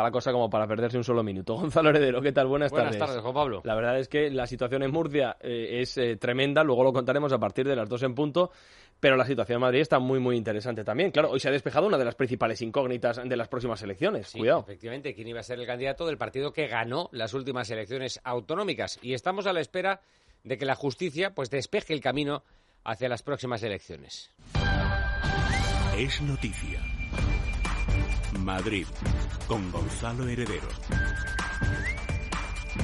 está la cosa como para perderse un solo minuto. Gonzalo Heredero, ¿qué tal? Buenas, tardes. Buenas tardes, Juan Pablo. La verdad es que la situación en Murcia eh, es eh, tremenda, luego lo contaremos a partir de las dos en punto, pero la situación en Madrid está muy, muy interesante también. Claro, hoy se ha despejado una de las principales incógnitas de las próximas elecciones. Sí, Cuidado. Efectivamente, quién iba a ser el candidato del partido que ganó las últimas elecciones autonómicas. Y estamos a la espera de que la justicia pues despeje el camino hacia las próximas elecciones. Es noticia. Madrid, con Gonzalo Heredero.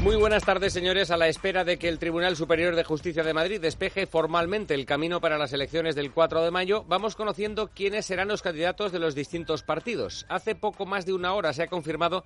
Muy buenas tardes, señores. A la espera de que el Tribunal Superior de Justicia de Madrid despeje formalmente el camino para las elecciones del 4 de mayo, vamos conociendo quiénes serán los candidatos de los distintos partidos. Hace poco más de una hora se ha confirmado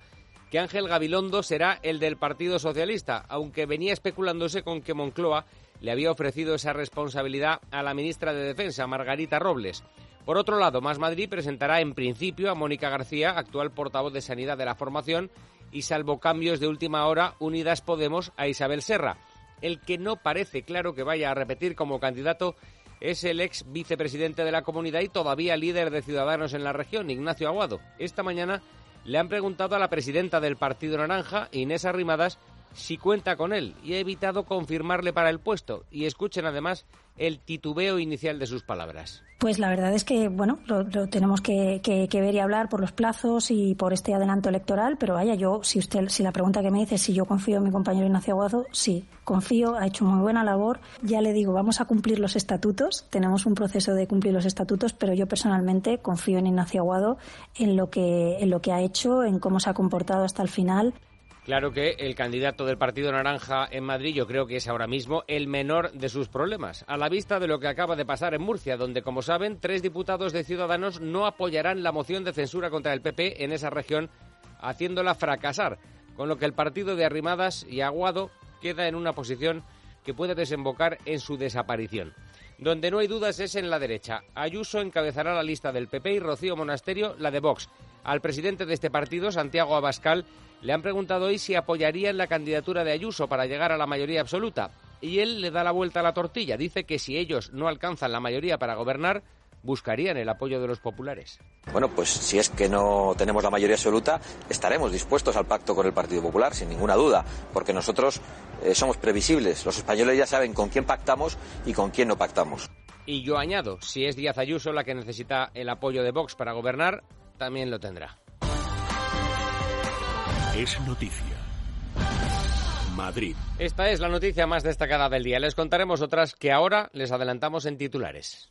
que Ángel Gabilondo será el del Partido Socialista, aunque venía especulándose con que Moncloa le había ofrecido esa responsabilidad a la ministra de Defensa, Margarita Robles. Por otro lado, Más Madrid presentará en principio a Mónica García, actual portavoz de Sanidad de la formación, y salvo cambios de última hora, Unidas Podemos a Isabel Serra. El que no parece claro que vaya a repetir como candidato es el ex vicepresidente de la comunidad y todavía líder de Ciudadanos en la región, Ignacio Aguado. Esta mañana le han preguntado a la presidenta del Partido Naranja, Inés Arrimadas, si cuenta con él y ha evitado confirmarle para el puesto. Y escuchen además el titubeo inicial de sus palabras. Pues la verdad es que, bueno, lo, tenemos que, ver y hablar por los plazos y por este adelanto electoral, pero vaya, yo, si usted, si la pregunta que me dice si yo confío en mi compañero Ignacio Aguado, sí, confío, ha hecho muy buena labor. Ya le digo, vamos a cumplir los estatutos, tenemos un proceso de cumplir los estatutos, pero yo personalmente confío en Ignacio Aguado, en lo que, en lo que ha hecho, en cómo se ha comportado hasta el final. Claro que el candidato del Partido Naranja en Madrid yo creo que es ahora mismo el menor de sus problemas, a la vista de lo que acaba de pasar en Murcia, donde, como saben, tres diputados de Ciudadanos no apoyarán la moción de censura contra el PP en esa región, haciéndola fracasar, con lo que el partido de Arrimadas y Aguado queda en una posición que puede desembocar en su desaparición. Donde no hay dudas es en la derecha. Ayuso encabezará la lista del PP y Rocío Monasterio la de Vox. Al presidente de este partido, Santiago Abascal, le han preguntado hoy si apoyarían la candidatura de Ayuso para llegar a la mayoría absoluta. Y él le da la vuelta a la tortilla. Dice que si ellos no alcanzan la mayoría para gobernar, buscarían el apoyo de los populares. Bueno, pues si es que no tenemos la mayoría absoluta, estaremos dispuestos al pacto con el Partido Popular, sin ninguna duda, porque nosotros eh, somos previsibles. Los españoles ya saben con quién pactamos y con quién no pactamos. Y yo añado, si es Díaz Ayuso la que necesita el apoyo de Vox para gobernar, también lo tendrá. Es noticia. Madrid. Esta es la noticia más destacada del día. Les contaremos otras que ahora les adelantamos en titulares.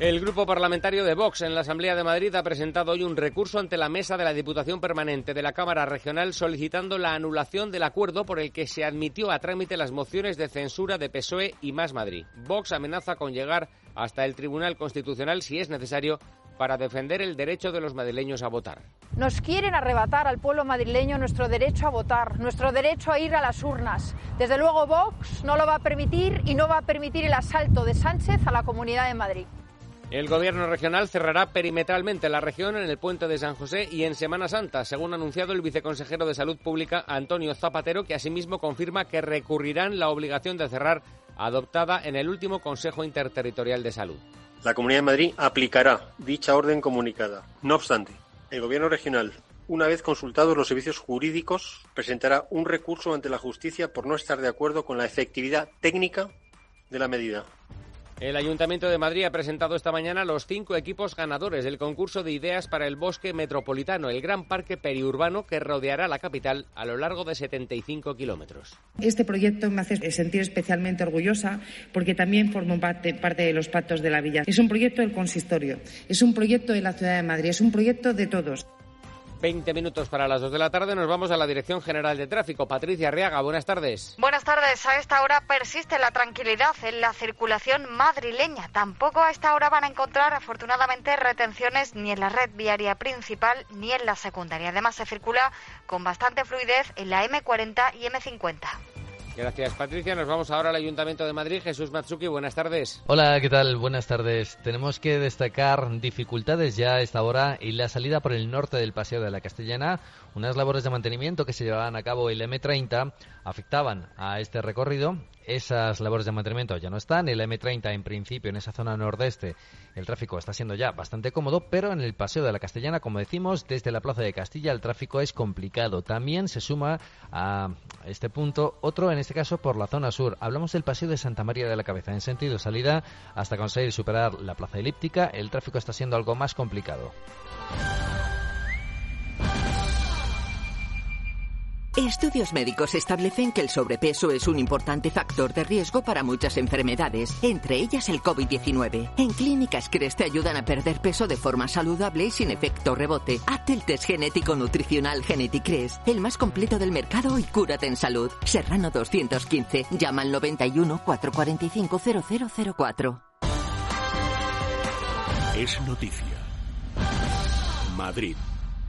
El grupo parlamentario de Vox en la Asamblea de Madrid ha presentado hoy un recurso ante la mesa de la Diputación Permanente de la Cámara Regional solicitando la anulación del acuerdo por el que se admitió a trámite las mociones de censura de PSOE y Más Madrid. Vox amenaza con llegar hasta el Tribunal Constitucional si es necesario para defender el derecho de los madrileños a votar. Nos quieren arrebatar al pueblo madrileño nuestro derecho a votar, nuestro derecho a ir a las urnas. Desde luego Vox no lo va a permitir y no va a permitir el asalto de Sánchez a la Comunidad de Madrid. El gobierno regional cerrará perimetralmente la región en el puente de San José y en Semana Santa, según ha anunciado el viceconsejero de Salud Pública Antonio Zapatero, que asimismo confirma que recurrirán la obligación de cerrar adoptada en el último Consejo Interterritorial de Salud. La Comunidad de Madrid aplicará dicha orden comunicada. No obstante, el Gobierno regional, una vez consultados los servicios jurídicos, presentará un recurso ante la justicia por no estar de acuerdo con la efectividad técnica de la medida. El Ayuntamiento de Madrid ha presentado esta mañana los cinco equipos ganadores del concurso de ideas para el bosque metropolitano, el gran parque periurbano que rodeará la capital a lo largo de 75 kilómetros. Este proyecto me hace sentir especialmente orgullosa porque también formo parte, de los pactos de la villa. Es un proyecto del consistorio, es un proyecto de la ciudad de Madrid, es un proyecto de todos. 20 minutos para las 2 de la tarde. Nos vamos a la Dirección General de Tráfico. Patricia Arriaga, buenas tardes. Buenas tardes. A esta hora persiste la tranquilidad en la circulación madrileña. Tampoco a esta hora van a encontrar, afortunadamente, retenciones ni en la red viaria principal ni en la secundaria. Además, se circula con bastante fluidez en la M40 y M50. Gracias, Patricia. Nos vamos ahora al Ayuntamiento de Madrid. Jesús Matsuki, buenas tardes. Hola, ¿qué tal? Buenas tardes. Tenemos que destacar dificultades ya a esta hora y la salida por el norte del Paseo de la Castellana. Unas labores de mantenimiento que se llevaban a cabo en la M30 afectaban a este recorrido esas labores de mantenimiento ya no están. El M30, en principio, en esa zona nordeste, el tráfico está siendo ya bastante cómodo, pero en el Paseo de la Castellana, como decimos, desde la Plaza de Castilla el tráfico es complicado. También se suma a este punto otro, en este caso, por la zona sur. Hablamos del Paseo de Santa María de la Cabeza. En sentido salida, hasta conseguir superar la Plaza Elíptica, el tráfico está siendo algo más complicado. Estudios médicos establecen que el sobrepeso es un importante factor de riesgo para muchas enfermedades, entre ellas el COVID-19. En Clínicas CRES te ayudan a perder peso de forma saludable y sin efecto rebote. Hazte el test genético nutricional Geneticres, el más completo del mercado y cúrate en salud. Serrano 215. Llama al 91 445 0004. Es noticia. Madrid.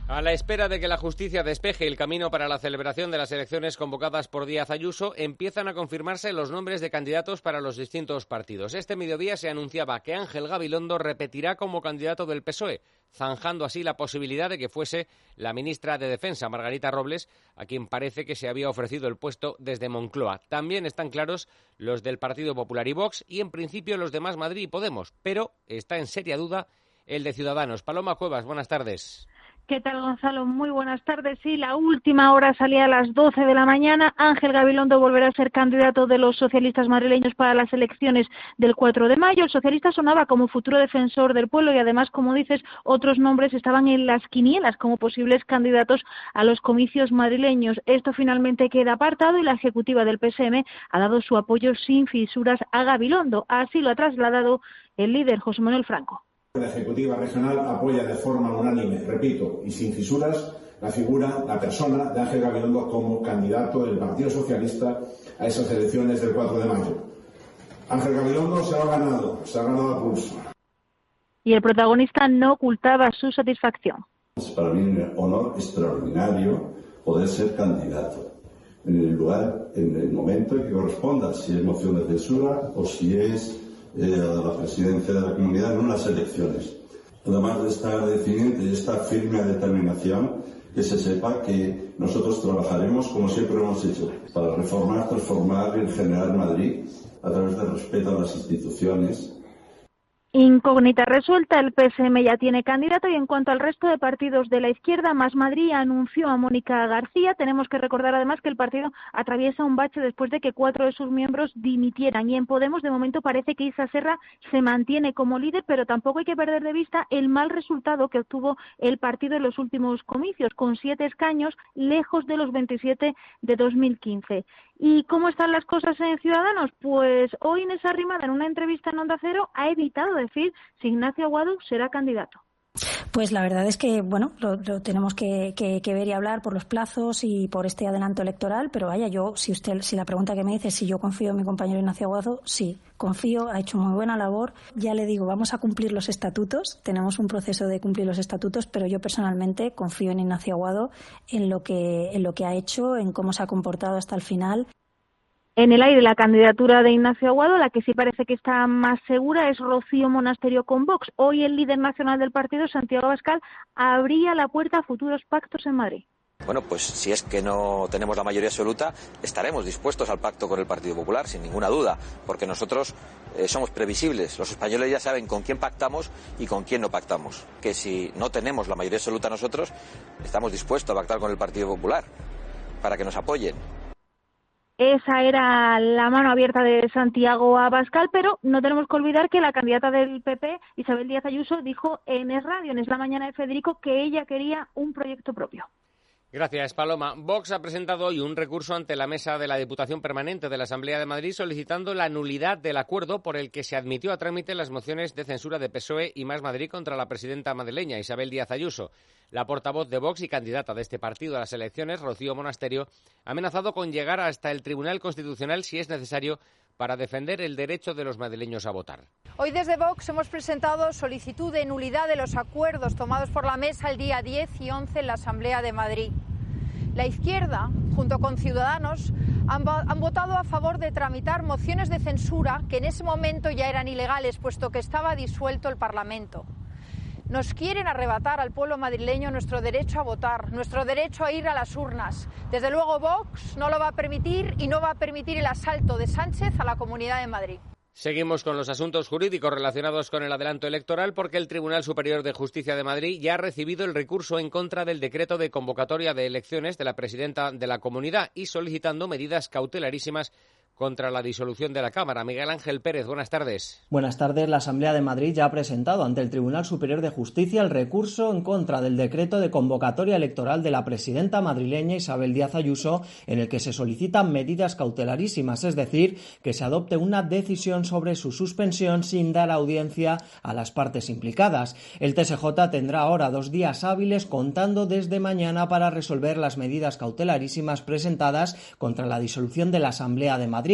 A la espera de que la justicia despeje el camino para la celebración de las elecciones convocadas por Díaz Ayuso, empiezan a confirmarse los nombres de candidatos para los distintos partidos. Este mediodía se anunciaba que Ángel Gabilondo repetirá como candidato del PSOE, zanjando así la posibilidad de que fuese la ministra de Defensa, Margarita Robles, a quien parece que se había ofrecido el puesto desde Moncloa. También están claros los del Partido Popular y Vox y, en principio, los demás Madrid y Podemos, pero está en seria duda el de Ciudadanos. Paloma Cuevas, buenas tardes. ¿Qué tal, Gonzalo? Muy buenas tardes. Sí, la última hora salía a las 12 de la mañana. Ángel Gabilondo volverá a ser candidato de los socialistas madrileños para las elecciones del 4 de mayo. El socialista sonaba como futuro defensor del pueblo y además, como dices, otros nombres estaban en las quinielas como posibles candidatos a los comicios madrileños. Esto finalmente queda apartado y la ejecutiva del PSM ha dado su apoyo sin fisuras a Gabilondo. Así lo ha trasladado el líder José Manuel Franco. La Ejecutiva Regional apoya de forma unánime, repito, y sin fisuras, la figura, la persona de Ángel Gabilondo como candidato del Partido Socialista a esas elecciones del 4 de mayo. Ángel Gabilondo se lo ha ganado, se ha ganado a pulso. Y el protagonista no ocultaba su satisfacción. Es para mí un honor extraordinario poder ser candidato en el lugar, en el momento en que corresponda, si es moción de censura o si es eh, a la presidencia de la comunidad en unas elecciones. Además de esta agradecimiento y esta firme determinación, que se sepa que nosotros trabajaremos como siempre hemos hecho, para reformar, transformar y generar Madrid a través del respeto a las instituciones, Incógnita resuelta, el PSM ya tiene candidato y en cuanto al resto de partidos de la izquierda, Más Madrid anunció a Mónica García. Tenemos que recordar además que el partido atraviesa un bache después de que cuatro de sus miembros dimitieran y en Podemos de momento parece que Isa Serra se mantiene como líder, pero tampoco hay que perder de vista el mal resultado que obtuvo el partido en los últimos comicios, con siete escaños lejos de los 27 de 2015. ¿Y cómo están las cosas en Ciudadanos? Pues hoy Inés Arrimada, en una entrevista en Onda Cero, ha evitado decir si Ignacio Aguado será candidato. Pues la verdad es que, bueno, lo, tenemos que, ver y hablar por los plazos y por este adelanto electoral, pero vaya, yo, si usted, si la pregunta que me dice si yo confío en mi compañero Ignacio Aguado, sí, confío, ha hecho muy buena labor. Ya le digo, vamos a cumplir los estatutos, tenemos un proceso de cumplir los estatutos, pero yo personalmente confío en Ignacio Aguado, en lo que, en lo que ha hecho, en cómo se ha comportado hasta el final en el aire la candidatura de Ignacio Aguado, la que sí parece que está más segura es Rocío Monasterio con Vox. Hoy el líder nacional del partido, Santiago Abascal, abría la puerta a futuros pactos en Madrid. Bueno, pues si es que no tenemos la mayoría absoluta, estaremos dispuestos al pacto con el Partido Popular, sin ninguna duda, porque nosotros eh, somos previsibles. Los españoles ya saben con quién pactamos y con quién no pactamos. Que si no tenemos la mayoría absoluta nosotros, estamos dispuestos a pactar con el Partido Popular para que nos apoyen. Esa era la mano abierta de Santiago Abascal, pero no tenemos que olvidar que la candidata del PP, Isabel Díaz Ayuso, dijo en Es Radio, en Es la Mañana de Federico, que ella quería un proyecto propio. Gracias, Paloma. Vox ha presentado hoy un recurso ante la mesa de la Diputación Permanente de la Asamblea de Madrid solicitando la nulidad del acuerdo por el que se admitió a trámite las mociones de censura de PSOE y Más Madrid contra la presidenta madrileña Isabel Díaz Ayuso. La portavoz de Vox y candidata de este partido a las elecciones, Rocío Monasterio, ha amenazado con llegar hasta el Tribunal Constitucional si es necesario para defender el derecho de los madrileños a votar. Hoy desde Vox hemos presentado solicitud de nulidad de los acuerdos tomados por la mesa el día 10 y 11 en la Asamblea de Madrid. La izquierda, junto con Ciudadanos, han, votado a favor de tramitar mociones de censura que en ese momento ya eran ilegales, puesto que estaba disuelto el Parlamento. nos quieren arrebatar al pueblo madrileño nuestro derecho a votar, nuestro derecho a ir a las urnas. Desde luego Vox no lo va a permitir y no va a permitir el asalto de Sánchez a la Comunidad de Madrid. Seguimos con los asuntos jurídicos relacionados con el adelanto electoral porque el Tribunal Superior de Justicia de Madrid ya ha recibido el recurso en contra del decreto de convocatoria de elecciones de la presidenta de la comunidad y solicitando medidas cautelarísimas contra la disolución de la Cámara. Miguel Ángel Pérez, buenas tardes. Buenas tardes. La Asamblea de Madrid ya ha presentado ante el Tribunal Superior de Justicia el recurso en contra del decreto de convocatoria electoral de la presidenta madrileña Isabel Díaz Ayuso, en el que se solicitan medidas cautelarísimas, es decir, que se adopte una decisión sobre su suspensión sin dar audiencia a las partes implicadas. El TSJ tendrá ahora dos días hábiles contando desde mañana para resolver las medidas cautelarísimas presentadas contra la disolución de la Asamblea de Madrid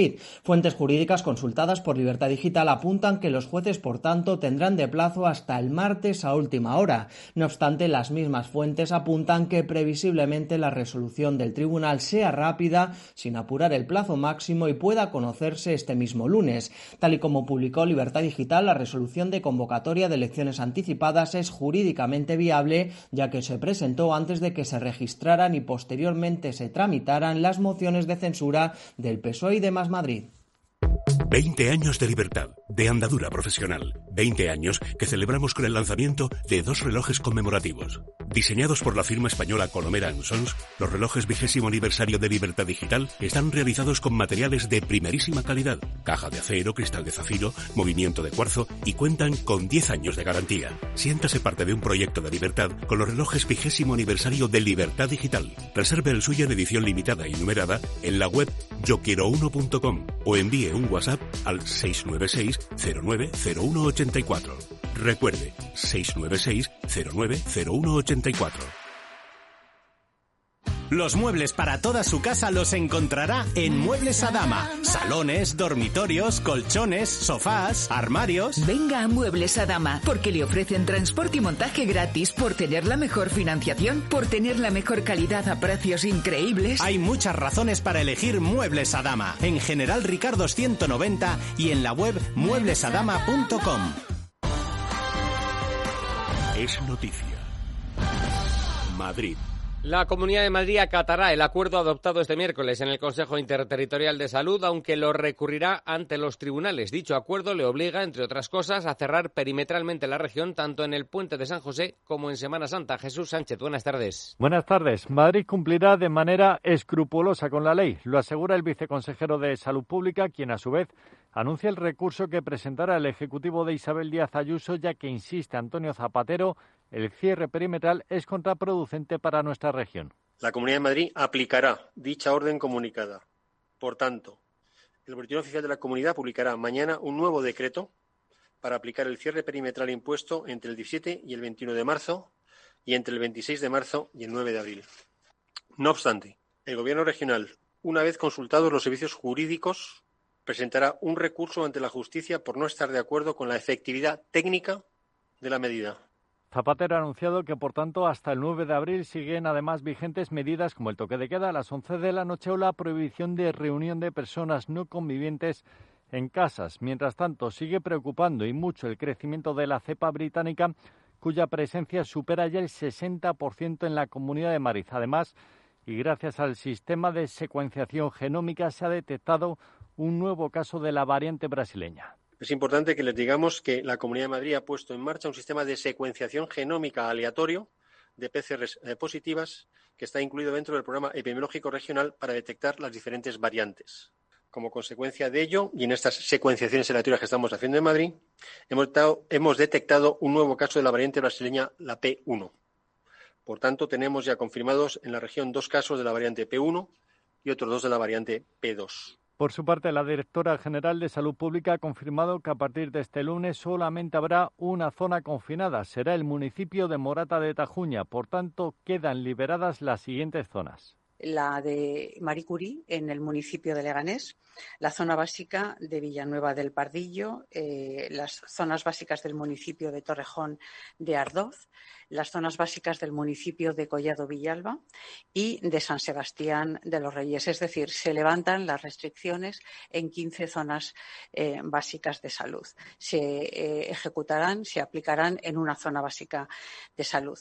Fuentes jurídicas consultadas por Libertad Digital apuntan que los jueces, por tanto, tendrán de plazo hasta el martes a última hora. No obstante, las mismas fuentes apuntan que previsiblemente la resolución del tribunal sea rápida, sin apurar el plazo máximo y pueda conocerse este mismo lunes. Tal y como publicó Libertad Digital, la resolución de convocatoria de elecciones anticipadas es jurídicamente viable, ya que se presentó antes de que se registraran y posteriormente se tramitaran las mociones de censura del PSOE y demás Madrid. 20 años de libertad, de andadura profesional. 20 años que celebramos con el lanzamiento de dos relojes conmemorativos. Diseñados por la firma española Colomera Sons, los relojes vigésimo aniversario de Libertad Digital están realizados con materiales de primerísima calidad, caja de acero, cristal de zafiro, movimiento de cuarzo y cuentan con 10 años de garantía. Siéntase parte de un proyecto de libertad con los relojes vigésimo aniversario de Libertad Digital. Reserve el suyo en edición limitada y numerada en la web yoquiero1.com o envíe un WhatsApp al 696 090184. Recuerde, 696 090184. Los muebles para toda su casa los encontrará en Muebles Adama. Salones, dormitorios, colchones, sofás, armarios. Venga a Muebles Adama porque le ofrecen transporte y montaje gratis por tener la mejor financiación, por tener la mejor calidad a precios increíbles. Hay muchas razones para elegir Muebles Adama. En General Ricardo 190 y en la web mueblesadama.com. Es noticia. Madrid. La Comunidad de Madrid acatará el acuerdo adoptado este miércoles en el Consejo Interterritorial de Salud, aunque lo recurrirá ante los tribunales. Dicho acuerdo le obliga, entre otras cosas, a cerrar perimetralmente la región tanto en el puente de San José como en Semana Santa. Jesús Sánchez, buenas tardes. Buenas tardes. Madrid cumplirá de manera escrupulosa con la ley. Lo asegura el viceconsejero de Salud Pública, quien a su vez anuncia el recurso que presentará el Ejecutivo de Isabel Díaz Ayuso, ya que insiste Antonio Zapatero, el cierre perimetral es contraproducente para nuestra región. La Comunidad de Madrid aplicará dicha orden comunicada. Por tanto, el Boletín Oficial de la Comunidad publicará mañana un nuevo decreto para aplicar el cierre perimetral impuesto entre el 17 y el 21 de marzo y entre el 26 de marzo y el 9 de abril. No obstante, el Gobierno regional, una vez consultados los servicios jurídicos presentará un recurso ante la justicia por no estar de acuerdo con la efectividad técnica de la medida. Zapatero ha anunciado que, por tanto, hasta el 9 de abril siguen además vigentes medidas como el toque de queda a las 11 de la noche o la prohibición de reunión de personas no convivientes en casas. Mientras tanto, sigue preocupando y mucho el crecimiento de la cepa británica, cuya presencia supera ya el 60% en la Comunidad de Madrid. Además, y gracias al sistema de secuenciación genómica, se ha detectado un nuevo caso de la variante brasileña. Es importante que les digamos que la Comunidad de Madrid ha puesto en marcha un sistema de secuenciación genómica aleatorio de PCR eh, positivas que está incluido dentro del programa epidemiológico regional para detectar las diferentes variantes. Como consecuencia de ello, y en estas secuenciaciones aleatorias que estamos haciendo en Madrid, hemos, hemos detectado un nuevo caso de la variante brasileña, la P1. Por tanto, tenemos ya confirmados en la región dos casos de la variante P1 y otros dos de la variante P2. Por su parte, la directora general de Salud Pública ha confirmado que a partir de este lunes solamente habrá una zona confinada. Será el municipio de Morata de Tajuña. Por tanto, quedan liberadas las siguientes zonas. La de Marie Curie en el municipio de Leganés, la zona básica de Villanueva del Pardillo, eh, las zonas básicas del municipio de Torrejón de Ardoz, las zonas básicas del municipio de Collado Villalba y de San Sebastián de los Reyes. Es decir, se levantan las restricciones en 15 zonas eh, básicas de salud. Se eh, ejecutarán, se aplicarán en una zona básica de salud.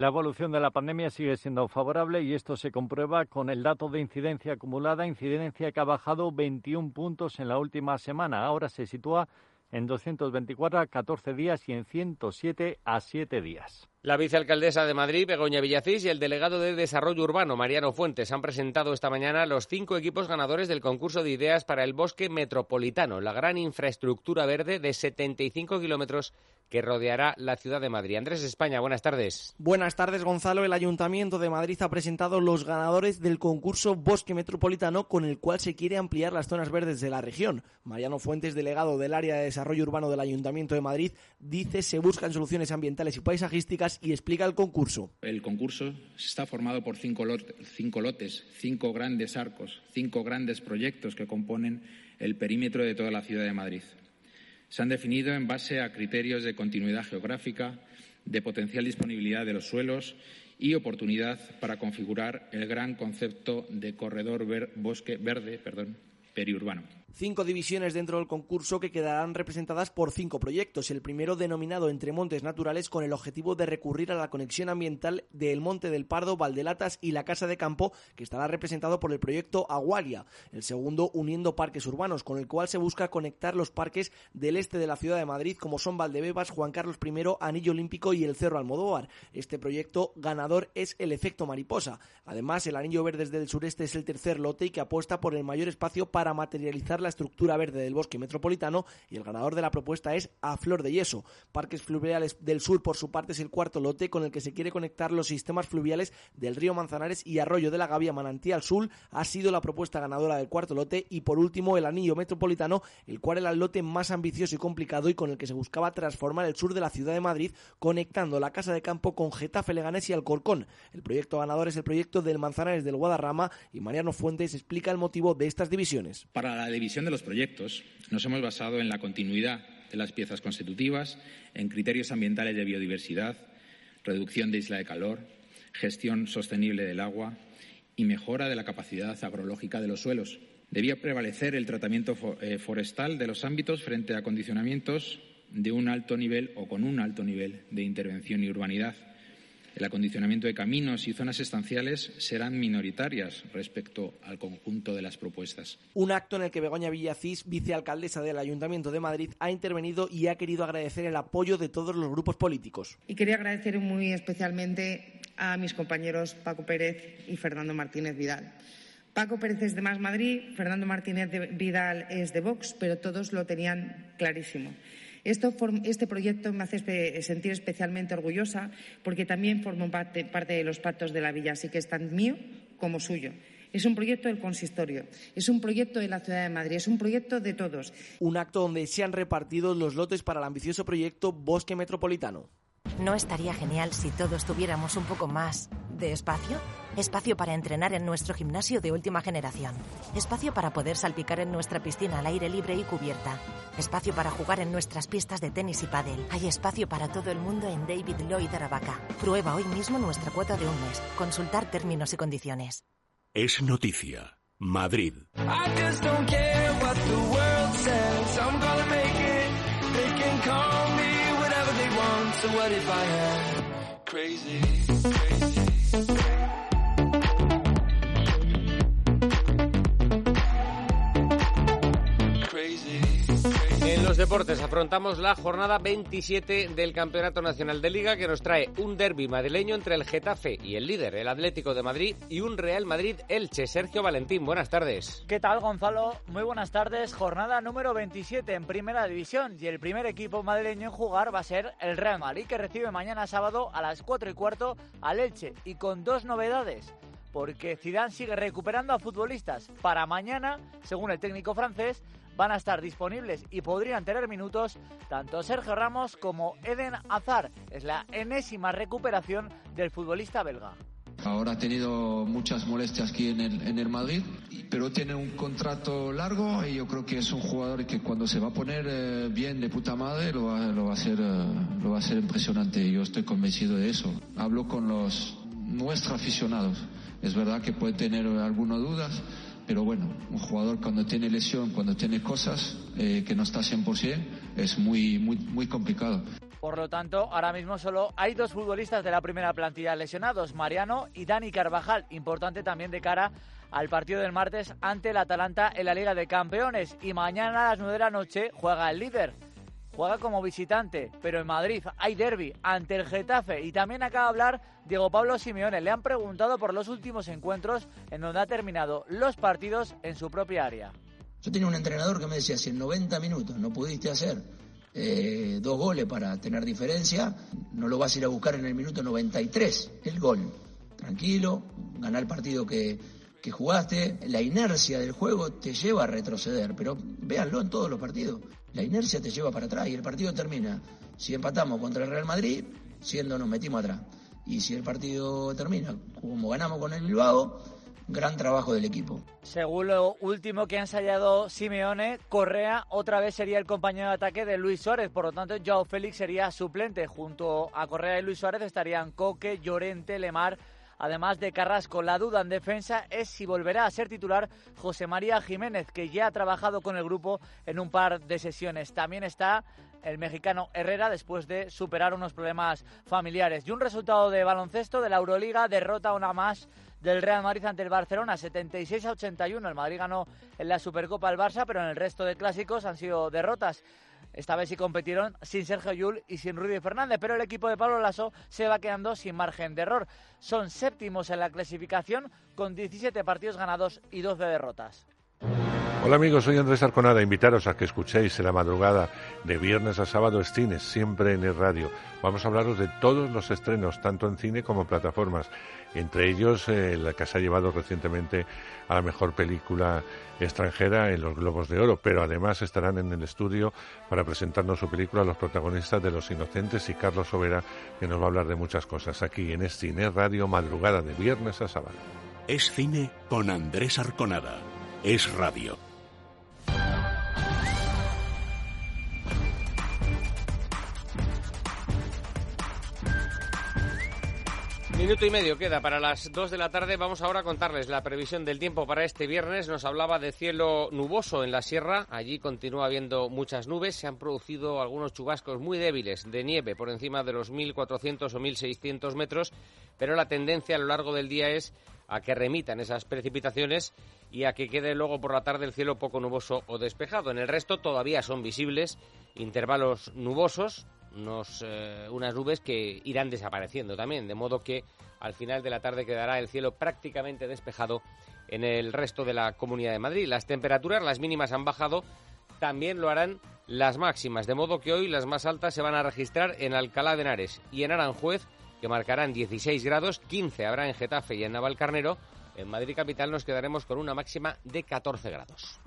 La evolución de la pandemia sigue siendo favorable y esto se comprueba con el dato de incidencia acumulada, incidencia que ha bajado 21 puntos en la última semana. Ahora se sitúa en 224 a 14 días y en 107 a 7 días. La vicealcaldesa de Madrid, Begoña Villacís, y el delegado de Desarrollo Urbano, Mariano Fuentes, han presentado esta mañana los cinco equipos ganadores del concurso de ideas para el bosque metropolitano, la gran infraestructura verde de 75 kilómetros que rodeará la ciudad de Madrid. Andrés España, buenas tardes. Buenas tardes, Gonzalo. El Ayuntamiento de Madrid ha presentado los ganadores del concurso Bosque Metropolitano con el cual se quiere ampliar las zonas verdes de la región. Mariano Fuentes, delegado del área de desarrollo urbano del Ayuntamiento de Madrid, dice se buscan soluciones ambientales y paisajísticas y explica el concurso. El concurso está formado por cinco, cinco lotes, cinco grandes arcos, cinco grandes proyectos que componen el perímetro de toda la ciudad de Madrid se han definido en base a criterios de continuidad geográfica, de potencial disponibilidad de los suelos y oportunidad para configurar el gran concepto de corredor bosque verde perdón, periurbano cinco divisiones dentro del concurso que quedarán representadas por cinco proyectos. El primero denominado Entre Montes Naturales con el objetivo de recurrir a la conexión ambiental del Monte del Pardo, Valdelatas y la Casa de Campo, que estará representado por el proyecto Agualia. El segundo Uniendo Parques Urbanos, con el cual se busca conectar los parques del este de la ciudad de Madrid, como son Valdebebas, Juan Carlos I, Anillo Olímpico y el Cerro Almodóvar. Este proyecto ganador es el efecto mariposa. Además, el Anillo Verde del sureste es el tercer lote y que apuesta por el mayor espacio para materializar la estructura verde del bosque metropolitano y el ganador de la propuesta es A Flor de Yeso. Parques Fluviales del Sur, por su parte, es el cuarto lote con el que se quiere conectar los sistemas fluviales del río Manzanares y Arroyo de la Gavia Manantial Sur. Ha sido la propuesta ganadora del cuarto lote y, por último, el anillo metropolitano, el cual era el lote más ambicioso y complicado y con el que se buscaba transformar el sur de la ciudad de Madrid, conectando la Casa de Campo con Getafe, Leganés y Alcorcón. El proyecto ganador es el proyecto del Manzanares del Guadarrama y Mariano Fuentes explica el motivo de estas divisiones. Para la división de los proyectos nos hemos basado en la continuidad de las piezas constitutivas, en criterios ambientales de biodiversidad, reducción de isla de calor, gestión sostenible del agua y mejora de la capacidad agrológica de los suelos. Debía prevalecer el tratamiento eh, forestal de los ámbitos frente a condicionamientos de un alto nivel o con un alto nivel de intervención y urbanidad el acondicionamiento de caminos y zonas estanciales serán minoritarias respecto al conjunto de las propuestas. Un acto en el que Begoña Villacís, vicealcaldesa del Ayuntamiento de Madrid, ha intervenido y ha querido agradecer el apoyo de todos los grupos políticos. Y quería agradecer muy especialmente a mis compañeros Paco Pérez y Fernando Martínez Vidal. Paco Pérez es de Más Madrid, Fernando Martínez Vidal es de Vox, pero todos lo tenían clarísimo este proyecto me hace sentir especialmente orgullosa porque también formo parte, de los pactos de la villa, así que es tan mío como suyo. Es un proyecto del consistorio, es un proyecto de la ciudad de Madrid, es un proyecto de todos. Un acto donde se han repartido los lotes para el ambicioso proyecto Bosque Metropolitano. ¿No estaría genial si todos tuviéramos un poco más de espacio? Espacio para entrenar en nuestro gimnasio de última generación. Espacio para poder salpicar en nuestra piscina al aire libre y cubierta. Espacio para jugar en nuestras pistas de tenis y pádel. Hay espacio para todo el mundo en David Lloyd Aravaca. Prueba hoy mismo nuestra cuota de un mes. Consultar términos y condiciones. Es noticia. Madrid. So what if I am crazy? Deportes afrontamos la jornada 27 del Campeonato Nacional de Liga que nos trae un derby madrileño entre el Getafe y el líder, el Atlético de Madrid, y un Real Madrid-Elche. Sergio Valentín, buenas tardes. ¿Qué tal, Gonzalo? Muy buenas tardes. Jornada número 27 en Primera División y el primer equipo madrileño en jugar va a ser el Real Madrid que recibe mañana sábado a las 4 y cuarto al Elche y con dos novedades porque Zidane sigue recuperando a futbolistas. Para mañana, según el técnico francés, van a estar disponibles y podrían tener minutos tanto Sergio Ramos como Eden Hazard. Es la enésima recuperación del futbolista belga. Ahora ha tenido muchas molestias aquí en el, Madrid, pero tiene un contrato largo y yo creo que es un jugador que cuando se va a poner eh, bien de puta madre lo va, lo va a hacer, eh, lo va a hacer impresionante. Yo estoy convencido de eso. Hablo con los nuestros aficionados. Es verdad que puede tener algunas dudas, pero bueno, un jugador cuando tiene lesión, cuando tiene cosas eh, que no está 100%, es muy, muy, muy complicado. Por lo tanto, ahora mismo solo hay dos futbolistas de la primera plantilla lesionados, Mariano y Dani Carvajal, importante también de cara al partido del martes ante el Atalanta en la Liga de Campeones. Y mañana a las 9 de la noche juega el líder. Juega como visitante, pero en Madrid hay derby ante el Getafe y también acaba de hablar Diego Pablo Simeone. Le han preguntado por los últimos encuentros en donde ha terminado los partidos en su propia área. Yo tenía un entrenador que me decía, si en 90 minutos no pudiste hacer eh, dos goles para tener diferencia, no lo vas a ir a buscar en el minuto 93, el gol. Tranquilo, ganar el partido que, que jugaste, la inercia del juego te lleva a retroceder, pero véanlo en todos los partidos. La inercia te lleva para atrás y el partido termina. Si empatamos contra el Real Madrid, siendo nos metimos atrás. Y si el partido termina como ganamos con el Bilbao, gran trabajo del equipo. Según lo último que ha ensayado Simeone, Correa otra vez sería el compañero de ataque de Luis Suárez, por lo tanto Joao Félix sería suplente. Junto a Correa y Luis Suárez estarían Coque, Llorente, Lemar, además de Carrasco. La duda en defensa es si volverá a ser titular José María Jiménez, que ya ha trabajado con el grupo en un par de sesiones. También está el mexicano Herrera después de superar unos problemas familiares. Y un resultado de baloncesto de la Euroliga, derrota una más del Real Madrid ante el Barcelona, 76 a 81. El Madrid ganó en la Supercopa al Barça, pero en el resto de clásicos han sido derrotas. Esta vez sí competieron sin Sergio Yul y sin Rudy Fernández, pero el equipo de Pablo Lasso se va quedando sin margen de error. Son séptimos en la clasificación con 17 partidos ganados y 12 derrotas. Hola amigos, soy Andrés Arconada. Invitaros a que escuchéis en la madrugada de viernes a sábado Cines, siempre en el radio. Vamos a hablaros de todos los estrenos, tanto en cine como en plataformas. Entre ellos, eh, la que se ha llevado recientemente a la mejor película extranjera en los Globos de Oro, pero además estarán en el estudio para presentarnos su película los protagonistas de Los Inocentes y Carlos Sobera, que nos va a hablar de muchas cosas aquí en Es Cine Radio, madrugada de viernes a sábado. Es cine con Andrés Arconada. Es radio. Minuto y medio queda para las 2 de la tarde. Vamos ahora a contarles la previsión del tiempo para este viernes. Nos hablaba de cielo nuboso en la sierra. Allí continúa habiendo muchas nubes. Se han producido algunos chubascos muy débiles de nieve por encima de los 1.400 o 1.600 metros. Pero la tendencia a lo largo del día es a que remitan esas precipitaciones y a que quede luego por la tarde el cielo poco nuboso o despejado. En el resto todavía son visibles intervalos nubosos, eh, unas nubes que irán desapareciendo también, de modo que al final de la tarde quedará el cielo prácticamente despejado en el resto de la Comunidad de Madrid. Las temperaturas, las mínimas han bajado, también lo harán las máximas, de modo que hoy las más altas se van a registrar en Alcalá de Henares y en Aranjuez, que marcarán 16 grados, 15 habrá en Getafe y en Navalcarnero. En Madrid capital nos quedaremos con una máxima de 14 grados.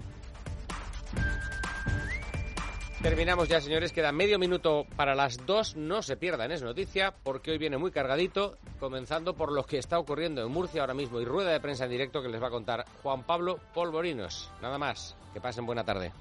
Terminamos ya, señores. Queda medio minuto para las dos. No se pierdan, es noticia, porque hoy viene muy cargadito, comenzando por lo que está ocurriendo en Murcia ahora mismo y rueda de prensa en directo que les va a contar Juan Pablo Polvorinos. Nada más. Que pasen buena tarde.